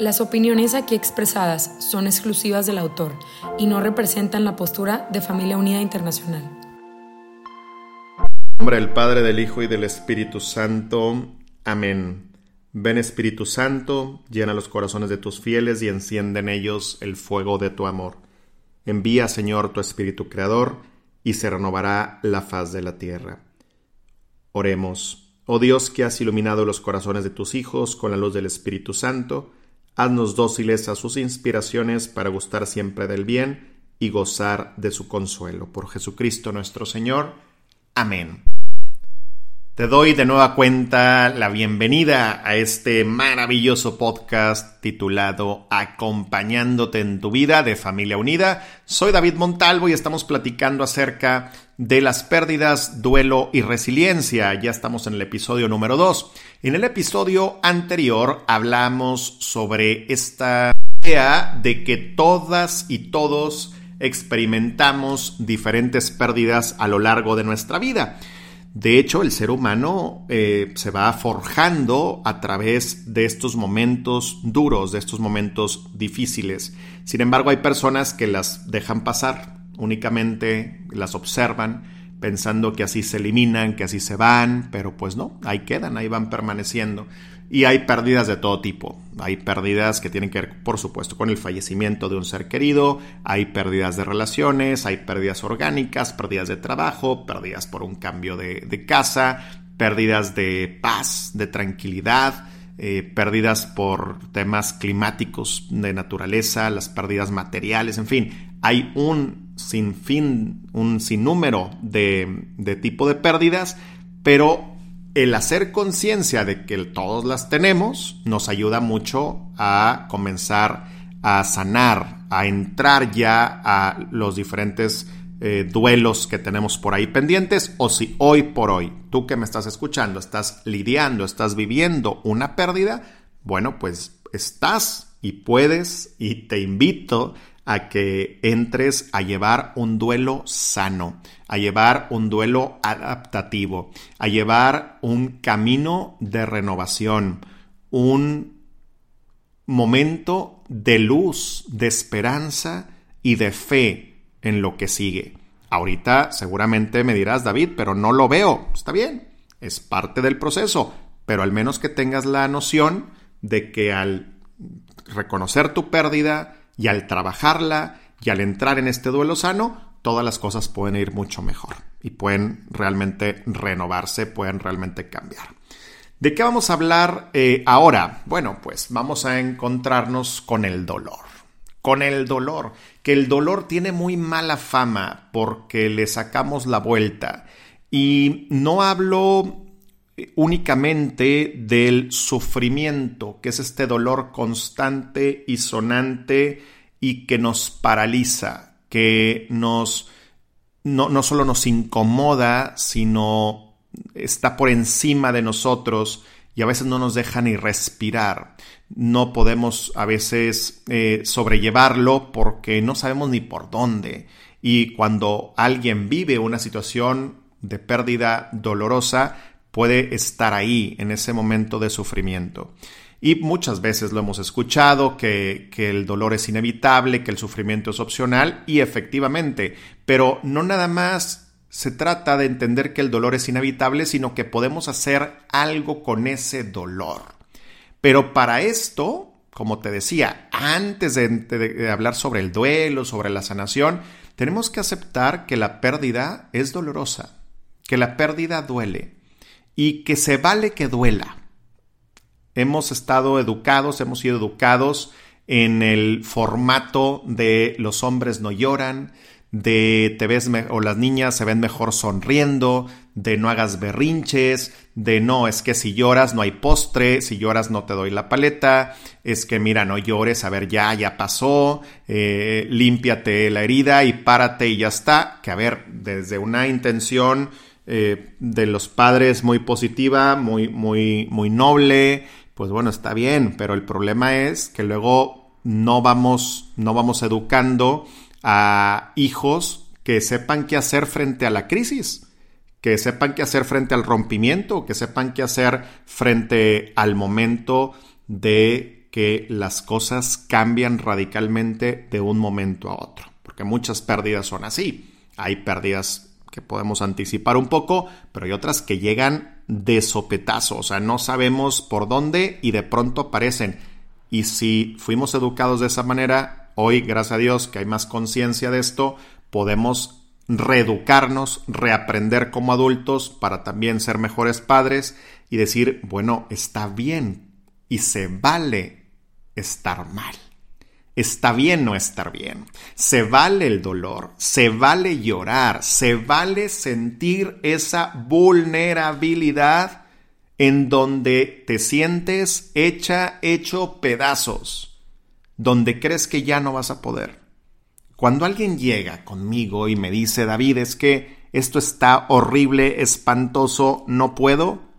Las opiniones aquí expresadas son exclusivas del autor y no representan la postura de Familia Unida Internacional. En nombre del Padre, del Hijo y del Espíritu Santo. Amén. Ven Espíritu Santo, llena los corazones de tus fieles y enciende en ellos el fuego de tu amor. Envía, Señor, tu Espíritu Creador, y se renovará la faz de la tierra. Oremos. Oh Dios que has iluminado los corazones de tus hijos con la luz del Espíritu Santo, haznos dóciles a sus inspiraciones para gustar siempre del bien y gozar de su consuelo. Por Jesucristo nuestro Señor. Amén. Te doy de nueva cuenta la bienvenida a este maravilloso podcast titulado Acompañándote en tu vida de Familia Unida. Soy David Montalvo y estamos platicando acerca de las pérdidas, duelo y resiliencia. Ya estamos en el episodio número 2. En el episodio anterior hablamos sobre esta idea de que todas y todos experimentamos diferentes pérdidas a lo largo de nuestra vida. De hecho, el ser humano eh, se va forjando a través de estos momentos duros, de estos momentos difíciles. Sin embargo, hay personas que las dejan pasar, únicamente las observan, pensando que así se eliminan, que así se van, pero pues no, ahí quedan, ahí van permaneciendo. Y hay pérdidas de todo tipo. Hay pérdidas que tienen que ver, por supuesto, con el fallecimiento de un ser querido, hay pérdidas de relaciones, hay pérdidas orgánicas, pérdidas de trabajo, pérdidas por un cambio de, casa, pérdidas de paz, de tranquilidad, eh, pérdidas por temas climáticos de naturaleza, las pérdidas materiales, en fin, hay un sinfín, un sinnúmero de, de tipo de pérdidas, pero el hacer conciencia de que todos las tenemos nos ayuda mucho a comenzar a sanar, a entrar ya a los diferentes eh, duelos que tenemos por ahí pendientes o si hoy por hoy tú que me estás escuchando estás lidiando, estás viviendo una pérdida, bueno, pues estás y puedes y te invito a que entres a llevar un duelo sano, a llevar un duelo adaptativo, a llevar un camino de renovación, un momento de luz, de esperanza y de fe en lo que sigue. Ahorita seguramente me dirás, David, pero no lo veo. Está bien, es parte del proceso, pero al menos que tengas la noción de que al reconocer tu pérdida, y al trabajarla y al entrar en este duelo sano, todas las cosas pueden ir mucho mejor y pueden realmente renovarse, pueden realmente cambiar. ¿De qué vamos a hablar eh, ahora? Bueno, pues vamos a encontrarnos con el dolor. Con el dolor, que el dolor tiene muy mala fama porque le sacamos la vuelta. Y no hablo únicamente del sufrimiento, que es este dolor constante y sonante y que nos paraliza, que nos no, no solo nos incomoda, sino está por encima de nosotros y a veces no nos deja ni respirar. No podemos a veces eh, sobrellevarlo porque no sabemos ni por dónde. Y cuando alguien vive una situación de pérdida dolorosa, puede estar ahí en ese momento de sufrimiento. Y muchas veces lo hemos escuchado, que, que, el dolor es inevitable, que el sufrimiento es opcional, y efectivamente, pero no nada más se trata de entender que el dolor es inevitable, sino que podemos hacer algo con ese dolor. Pero para esto, como te decía, antes de, de hablar sobre el duelo, sobre la sanación, tenemos que aceptar que la pérdida es dolorosa, que la pérdida duele y que se vale que duela. Hemos estado educados, hemos sido educados en el formato de los hombres no lloran, de te ves o las niñas se ven mejor sonriendo, de no hagas berrinches, de no, es que si lloras no hay postre, si lloras no te doy la paleta, es que mira, no llores, a ver, ya, ya pasó, eh, límpiate la herida y párate y ya está. Que a ver, desde una intención eh, de los padres muy positiva, muy, muy, muy noble, pues bueno, está bien, pero el problema es que luego no vamos, no vamos educando a hijos que sepan qué hacer frente a la crisis que sepan qué hacer frente al rompimiento, que sepan qué hacer frente al momento de que las cosas cambian radicalmente de un momento a otro. Porque muchas pérdidas son así. Hay pérdidas que podemos anticipar un poco, pero hay otras que llegan de sopetazo, o sea, no sabemos por dónde y de pronto aparecen. Y si fuimos educados de esa manera, hoy, gracias a Dios, que hay más conciencia de esto, podemos reeducarnos, reaprender como adultos para también ser mejores padres y decir, bueno, está bien y se vale estar mal. Está bien no estar bien. Se vale el dolor, se vale llorar, se vale sentir esa vulnerabilidad en donde te sientes hecha, hecho pedazos, donde crees que ya no vas a poder. Cuando alguien llega conmigo y me dice, David, es que esto está horrible, espantoso, no puedo,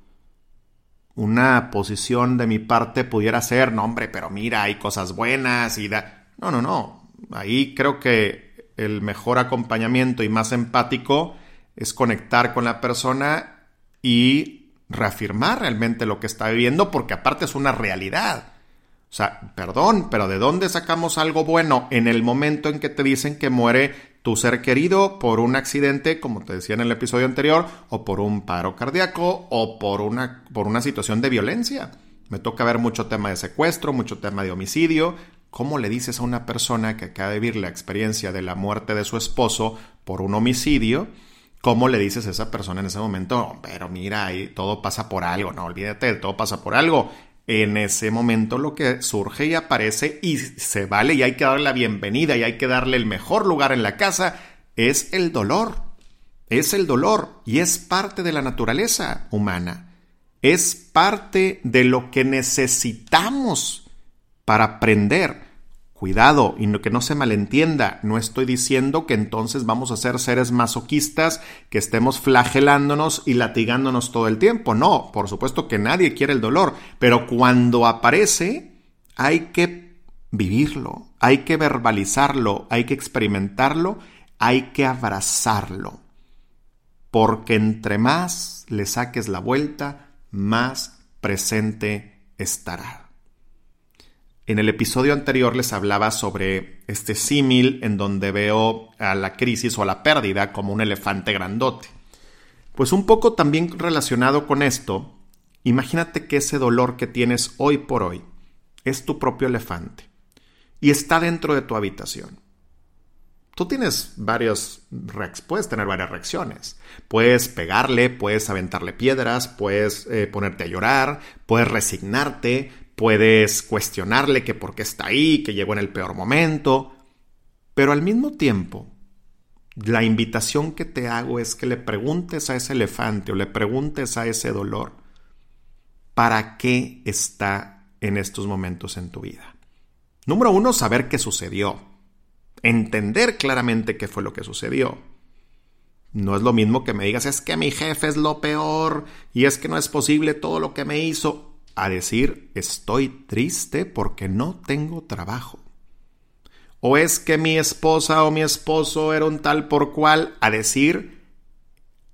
una posición de mi parte pudiera ser, no hombre, pero mira, hay cosas buenas y da... No, no, no. Ahí creo que el mejor acompañamiento y más empático es conectar con la persona y reafirmar realmente lo que está viviendo porque aparte es una realidad. O sea, perdón, pero ¿de dónde sacamos algo bueno en el momento en que te dicen que muere tu ser querido por un accidente, como te decía en el episodio anterior, o por un paro cardíaco, o por una, por una situación de violencia? Me toca ver mucho tema de secuestro, mucho tema de homicidio. ¿Cómo le dices a una persona que acaba de vivir la experiencia de la muerte de su esposo por un homicidio? ¿Cómo le dices a esa persona en ese momento? pero mira, ahí todo pasa por algo, no olvídate, todo pasa por algo en ese momento lo que surge y aparece y se vale y hay que darle la bienvenida y hay que darle el mejor lugar en la casa es el dolor. Es el dolor y es parte de la naturaleza humana. Es parte de lo que necesitamos para aprender. Cuidado, y que no se malentienda, no estoy diciendo que entonces vamos a ser seres masoquistas, que estemos flagelándonos y latigándonos todo el tiempo. No, por supuesto que nadie quiere el dolor, pero cuando aparece hay que vivirlo, hay que verbalizarlo, hay que experimentarlo, hay que abrazarlo. Porque entre más le saques la vuelta, más presente estará. En el episodio anterior les hablaba sobre este símil en donde veo a la crisis o a la pérdida como un elefante grandote. Pues un poco también relacionado con esto, imagínate que ese dolor que tienes hoy por hoy es tu propio elefante y está dentro de tu habitación. Tú tienes varios puedes tener varias reacciones. Puedes pegarle, puedes aventarle piedras, puedes eh, ponerte a llorar, puedes resignarte, puedes cuestionarle que por qué está ahí, que llegó en el peor momento, pero al mismo tiempo, la invitación que te hago es que le preguntes a ese elefante o le preguntes a ese dolor, ¿para qué está en estos momentos en tu vida? Número uno, saber qué sucedió. Entender claramente qué fue lo que sucedió. No es lo mismo que me digas, es que mi jefe es lo peor y es que no es posible todo lo que me hizo a decir estoy triste porque no tengo trabajo. O es que mi esposa o mi esposo era un tal por cual a decir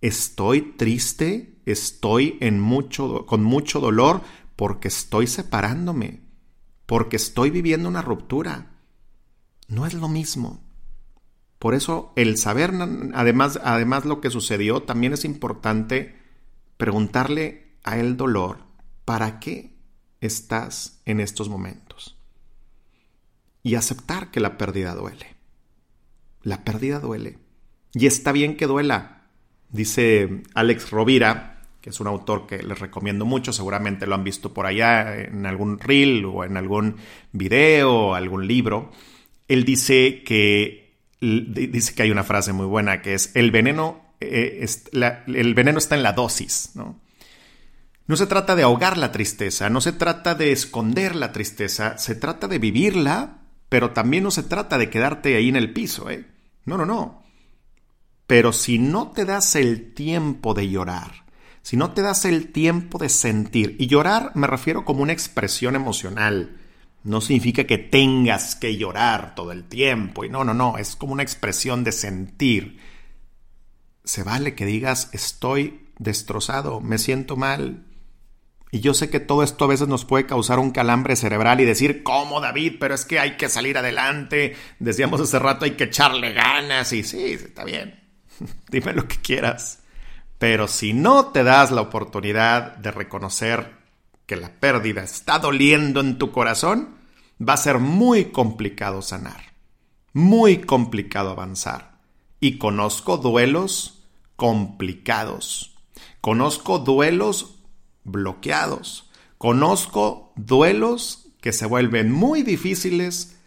estoy triste, estoy en mucho, con mucho dolor porque estoy separándome, porque estoy viviendo una ruptura. No es lo mismo. Por eso el saber además, además lo que sucedió, también es importante preguntarle a el dolor ¿para qué estás en estos momentos? Y aceptar que la pérdida duele. La pérdida duele. Y está bien que duela. Dice Alex Rovira, que es un autor que les recomiendo mucho, seguramente lo han visto por allá en algún reel o en algún video o algún libro. Él dice que dice que hay una frase muy buena que es el veneno eh, el veneno está en la dosis, ¿no? No se trata de ahogar la tristeza, no se trata de esconder la tristeza, se trata de vivirla, pero también no se trata de quedarte ahí en el piso, ¿eh? No, no, no. Pero si no te das el tiempo de llorar, si no te das el tiempo de sentir, y llorar me refiero como una expresión emocional, no significa que tengas que llorar todo el tiempo, y no, no, no, es como una expresión de sentir. Se vale que digas estoy destrozado, me siento mal, y yo sé que todo esto a veces nos puede causar un calambre cerebral y decir, ¿cómo David? Pero es que hay que salir adelante. Decíamos hace rato, hay que echarle ganas. Y sí, está bien. Dime lo que quieras. Pero si no te das la oportunidad de reconocer que la pérdida está doliendo en tu corazón, va a ser muy complicado sanar. Muy complicado avanzar. Y conozco duelos complicados. Conozco duelos bloqueados. Conozco duelos que se vuelven muy difíciles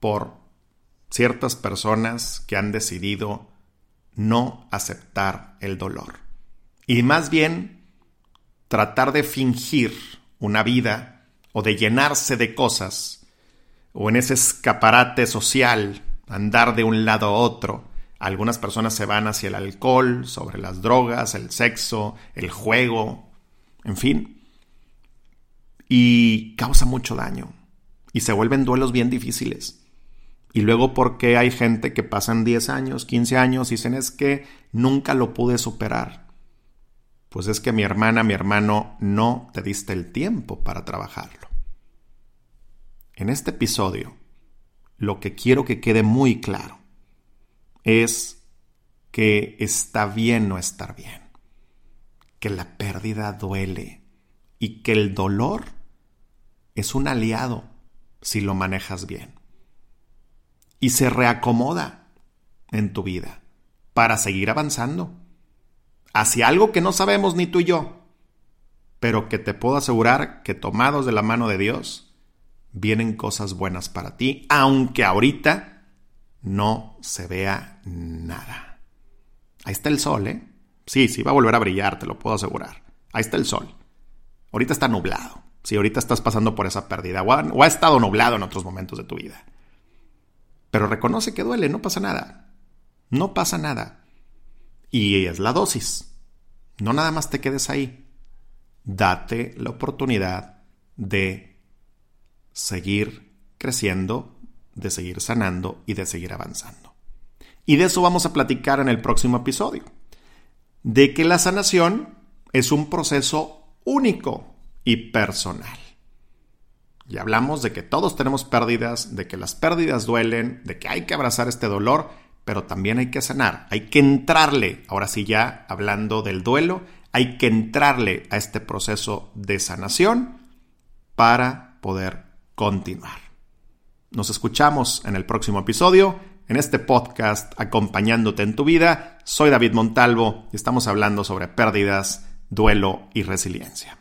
por ciertas personas que han decidido no aceptar el dolor. Y más bien tratar de fingir una vida o de llenarse de cosas o en ese escaparate social andar de un lado a otro. Algunas personas se van hacia el alcohol, sobre las drogas, el sexo, el juego, en fin. Y causa mucho daño. Y se vuelven duelos bien difíciles. Y luego, ¿por qué hay gente que pasan 10 años, 15 años y dicen es que nunca lo pude superar? Pues es que mi hermana, mi hermano, no te diste el tiempo para trabajarlo. En este episodio, lo que quiero que quede muy claro es que está bien no estar bien que la pérdida duele y que el dolor es un aliado si lo manejas bien. Y se reacomoda en tu vida para seguir avanzando hacia algo que no sabemos ni tú y yo, pero que te puedo asegurar que tomados de la mano de Dios, vienen cosas buenas para ti, aunque ahorita no se vea nada. Ahí está el sol, ¿eh? Sí, sí va a volver a brillar, te lo puedo asegurar. Ahí está el sol. Ahorita está nublado. Sí, ahorita estás pasando por esa pérdida. O ha, estado nublado en otros momentos de tu vida. Pero reconoce que duele, no pasa nada. No pasa nada. Y es la dosis. No nada más te quedes ahí. Date la oportunidad de seguir creciendo, de seguir sanando y de seguir avanzando. Y de eso vamos a platicar en el próximo episodio de que la sanación es un proceso único y personal. Ya hablamos de que todos tenemos pérdidas, de que las pérdidas duelen, de que hay que abrazar este dolor, pero también hay que sanar, hay que entrarle, ahora sí ya hablando del duelo, hay que entrarle a este proceso de sanación para poder continuar. Nos escuchamos en el próximo episodio en este podcast acompañándote en tu vida. Soy David Montalvo y estamos hablando sobre pérdidas, duelo y resiliencia.